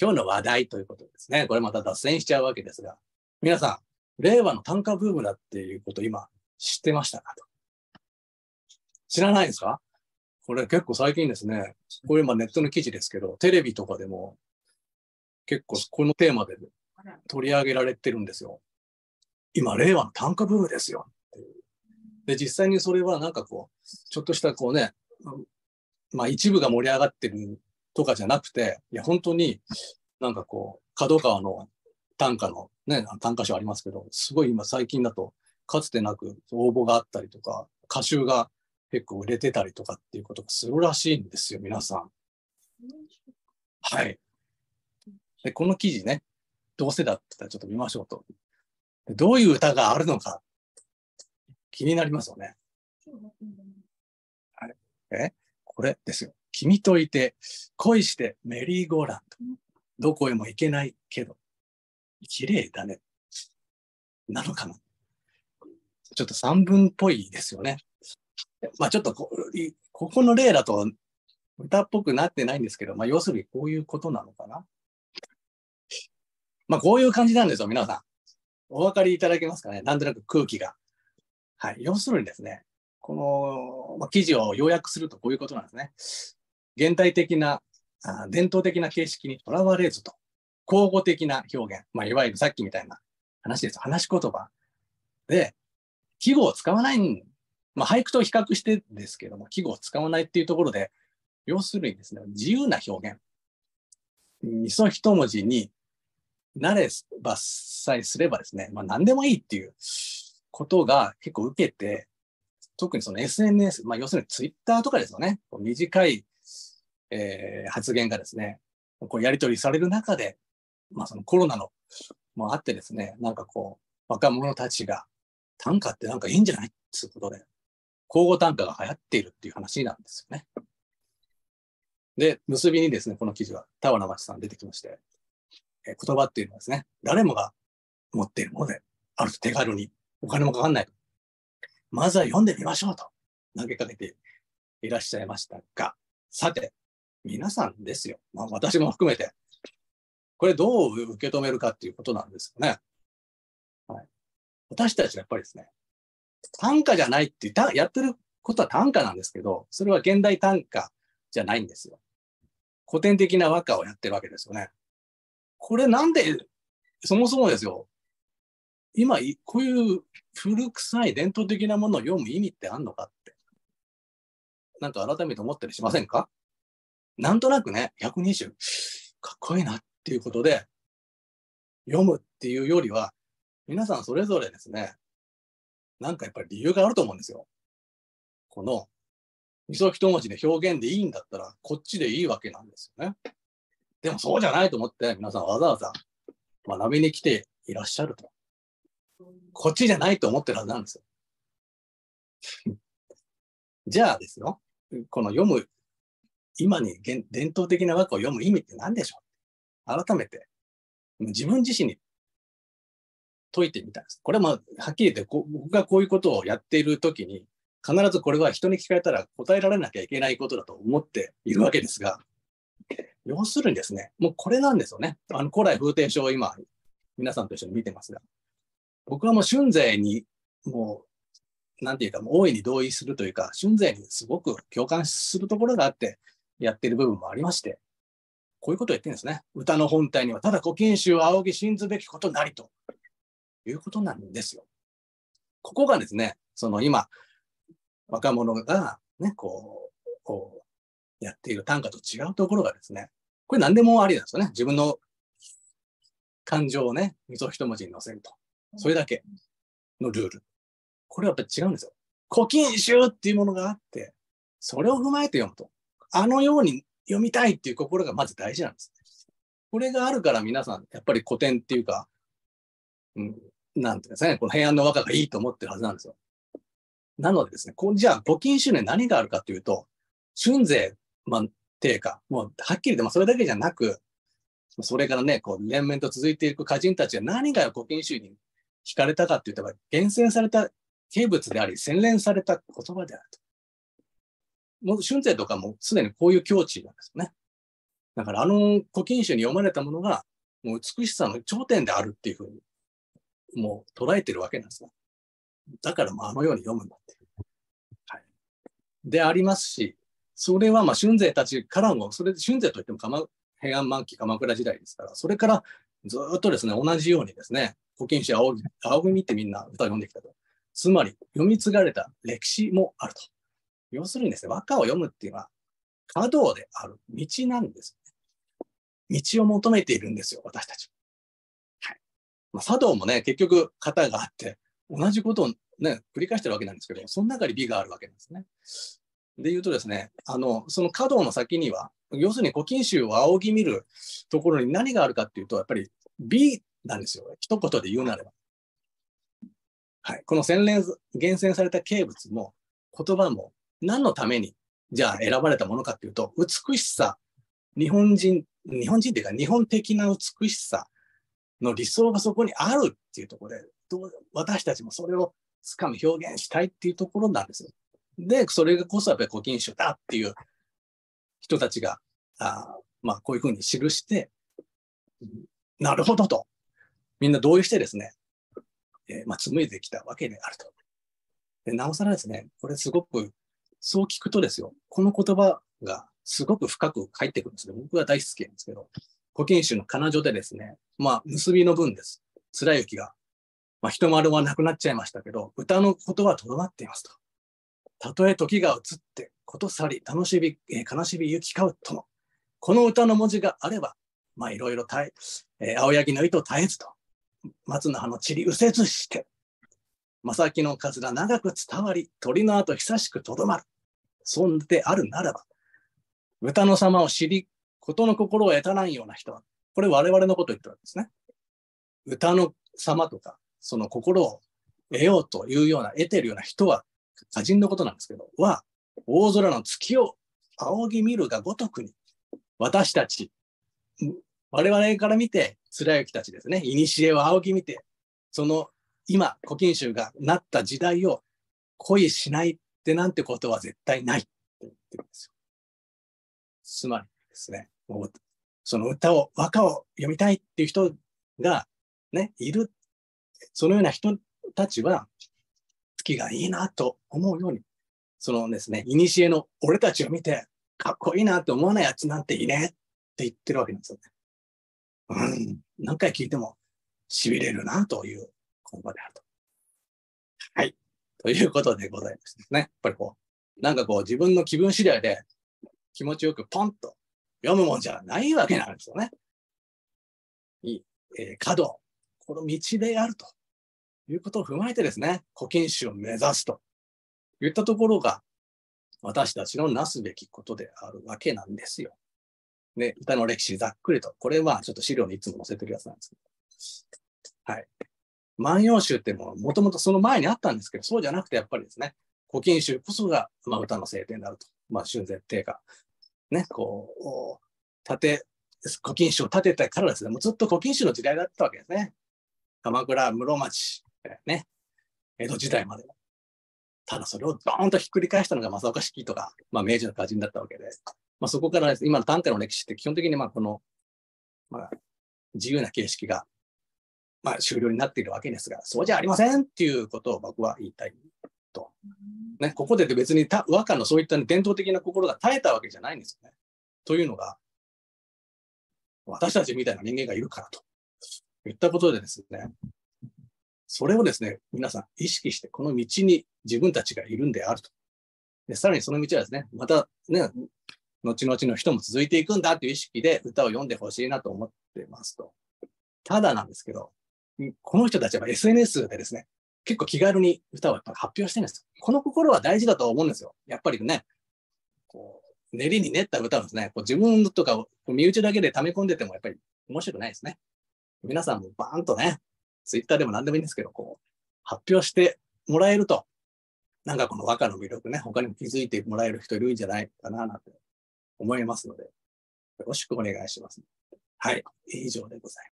今日の話題ということですね。これまた脱線しちゃうわけですが、皆さん、令和の単価ブームだっていうこと今知ってましたかと。知らないですか？これ結構最近ですね、これ今ネットの記事ですけど、テレビとかでも結構このテーマで取り上げられてるんですよ。今、令和の単価ブームですよ。で、実際にそれはなんかこう、ちょっとしたこうね、まあ一部が盛り上がってるとかじゃなくて、いや、本当になんかこう、角川の単価のね、単価賞ありますけど、すごい今最近だと、かつてなく応募があったりとか、歌集が結構売れてたりとかっていうことがするらしいんですよ、皆さん。はい。で、この記事ね、どうせだったらちょっと見ましょうと。どういう歌があるのか、気になりますよね。はい。え？これですよ。君といて、恋してメリーゴーランド。どこへも行けないけど、綺麗だね。なのかな。ちょっと三文っぽいですよね。まあちょっとこここの例だと歌っぽくなってないんですけど、まあ要するにこういうことなのかな。まあこういう感じなんですよ、皆さん。お分かりいただけますかねなんとなく空気が。はい。要するにですね、この、まあ、記事を要約するとこういうことなんですね。現代的な、伝統的な形式にとらわれずと、口語的な表現、まあ、いわゆるさっきみたいな話です。話し言葉で、記号を使わない、まあ、俳句と比較してですけども、記号を使わないっていうところで、要するにですね、自由な表現。みそ一文字に慣ればさえすればですね、まあ、何でもいいっていうことが結構受けて、特にその SNS、まあ、要するにツイッターとかですよね、短い、えー、発言がですね、こうやり取りされる中で、まあ、そのコロナのもあってですね、なんかこう、若者たちが短歌ってなんかいいんじゃないっていうことで、交互短歌が流行っているっていう話なんですよね。で、結びにですね、この記事は田原町さん出てきまして、え言葉っていうのはですね、誰もが持っているものであると手軽に、お金もかかんない。まずは読んでみましょうと投げかけていらっしゃいましたが、さて、皆さんですよ。まあ、私も含めて、これどう受け止めるかっていうことなんですよね。はい、私たちはやっぱりですね、短歌じゃないって言った、やってることは短歌なんですけど、それは現代短歌じゃないんですよ。古典的な和歌をやってるわけですよね。これなんで、そもそもですよ、今、こういう古臭い伝統的なものを読む意味ってあんのかって、なんか改めて思ったりしませんか？なんとなくね、120、かっこいいなっていうことで、読むっていうよりは、皆さんそれぞれですね、なんかやっぱり理由があると思うんですよ。この、みそ一文字で表現でいいんだったら、こっちでいいわけなんですよね。でもそうじゃないと思って、皆さんわざわざ学びに来ていらっしゃると。こっちじゃないと思ってるはずなんですよ。じゃあですよ、この読む、今に伝統的な和歌を読む意味って何でしょう？改めて、自分自身に解いてみたんです。これもはっきり言ってこ僕がこういうことをやっているときに、必ずこれは人に聞かれたら答えられなきゃいけないことだと思っているわけですが、要するにですね、もうこれなんですよね。あの古来風天書を今、皆さんと一緒に見てますが、僕はもう春勢に、もう、なんていうか、もう大いに同意するというか、春勢にすごく共感するところがあって、やってる部分もありまして、こういうことを言ってるんですね。歌の本体には、ただ古今集を仰ぎ信ずべきことなりということなんですよ。ここがですね、その今、若者がね、こう、こうやっている短歌と違うところがですね、これ何でもありなんですよね。自分の感情をね、みそ一文字に載せると。それだけのルール。これはやっぱり違うんですよ。古今集っていうものがあって、それを踏まえて読むと。あのように読みたいっていう心がまず大事なんです。ねこれがあるから皆さん、やっぱり古典っていうか、うん、なんていうんですかね、この平安の和歌がいいと思ってるはずなんですよ。なのでですね、こじゃあ、古今集年何があるかというと、春税まあ、定価。もう、はっきり言って、まあ、それだけじゃなく、それからね、こう、連綿と続いていく歌人たちが何が古今集に惹かれたかって言ったら、厳選された形物であり、洗練された言葉であると。もう、春勢とかもすでにこういう境地なんですよね。だからあの古今集に読まれたものが、もう美しさの頂点であるっていうふうに、もう捉えてるわけなんですよ。だからもうあのように読むんだっていう。はい。でありますし、それはまあ春勢たちからも、それで春勢といっても鎌平安末期鎌倉時代ですから、それからずっとですね、同じようにですね、古今集青青組ってみんな歌を読んできたと。つまり、読み継がれた歴史もあると。要するにですね、和歌を読むっていうのは、華道である道なんです、ね。道を求めているんですよ、私たち。はい。まあ、茶道もね、結局、型があって、同じことをね、繰り返してるわけなんですけど、その中に美があるわけなんですね。で言うとですね、あの、その華道の先には、要するに古今集を仰ぎ見るところに何があるかっていうと、やっぱり美なんですよ。一言で言うなれば。はい。この洗練、厳選された形物も言葉も何のために、じゃあ選ばれたものかっていうと、美しさ、日本人、日本人っていうか日本的な美しさの理想がそこにあるっていうところで、私たちもそれをつかみ表現したいっていうところなんですよ。で、それこそやっぱり古今集だっていう人たちが、あまあ、こういうふうに記して、なるほどと、みんな同意してですね、えー、まあ、紡いできたわけであると。でなおさらですね、これすごく、そう聞くとですよ、この言葉がすごく深く入ってくるんですね。僕は大好きなんですけど、古今集の彼女でですね、まあ、結びの分です。貫之が、まあ、人丸はなくなっちゃいましたけど、歌のことはとどまっていますと。たとえ時が移って、こと去り、楽しみ、えー、悲しみ行き交うとも、この歌の文字があれば、まあいろいろたえ、えー、青柳の糸絶えずと、松の葉の散り失せずして、正木の数が長く伝わり、鳥の後久しくとどまる。そんであるならば、歌の様を知り、ことの心を得たないような人は、これ我々のことを言ってるわけですね。歌の様とか、その心を得ようというような、得てるような人は、歌人のことなんですけど、は、大空の月を仰ぎ見るがごとくに、私たち、我々から見て、貫之たちですね、古を仰ぎ見て、その今、古今集がなった時代を恋しないってなんてことは絶対ないって言ってるんですよ。つまりですね、その歌を、和歌を読みたいっていう人がね、いる。そのような人たちは、月がいいなと思うように、そのですね、古の俺たちを見て、かっこいいなって思わないやつなんていいねって言ってるわけなんですよね。うん、何回聞いても痺れるなという言葉であると。ということでございますね。やっぱりこう、なんかこう自分の気分次第で気持ちよくポンと読むもんじゃないわけなんですよね。いい、えー、角、この道であるということを踏まえてですね、古今集を目指すといったところが、私たちのなすべきことであるわけなんですよ。で、歌の歴史ざっくりと、これはちょっと資料にいつも載せてるやつなんですけど。はい。万葉集ってももともとその前にあったんですけど、そうじゃなくてやっぱりですね、古今集こそが、まあ、歌の聖典であると。まあ、春絶帝が、ね、こう、立て、古今集を立てたからですね、もうずっと古今集の時代だったわけですね。鎌倉、室町、ね、江戸時代まで。ただそれをドーンとひっくり返したのが正岡式とか、まあ、明治の歌人だったわけで、まあ、そこからです、ね、今の短歌の歴史って基本的にまあこの、まあ、自由な形式が、まあ、終了になっているわけですが、そうじゃありませんっていうことを僕は言いたいと。ね、ここで別に和歌のそういった伝統的な心が絶えたわけじゃないんですよね。というのが、私たちみたいな人間がいるからといったことでですね、それをですね、皆さん意識して、この道に自分たちがいるんであると。でさらにその道はですね、またね、後々の人も続いていくんだという意識で歌を読んでほしいなと思ってますと。ただなんですけど、この人たちは SNS でですね、結構気軽に歌をやっぱ発表してるんですよ。この心は大事だと思うんですよ。やっぱりね、こう練りに練った歌をですね、こう自分とかを身内だけで溜め込んでてもやっぱり面白くないですね。皆さんもバーンとね、ツイッターでも何でもいいんですけど、こう、発表してもらえると、なんかこの和歌の魅力ね、他にも気づいてもらえる人いるんじゃないかな、なんて思いますので、よろしくお願いします。はい、以上でございます。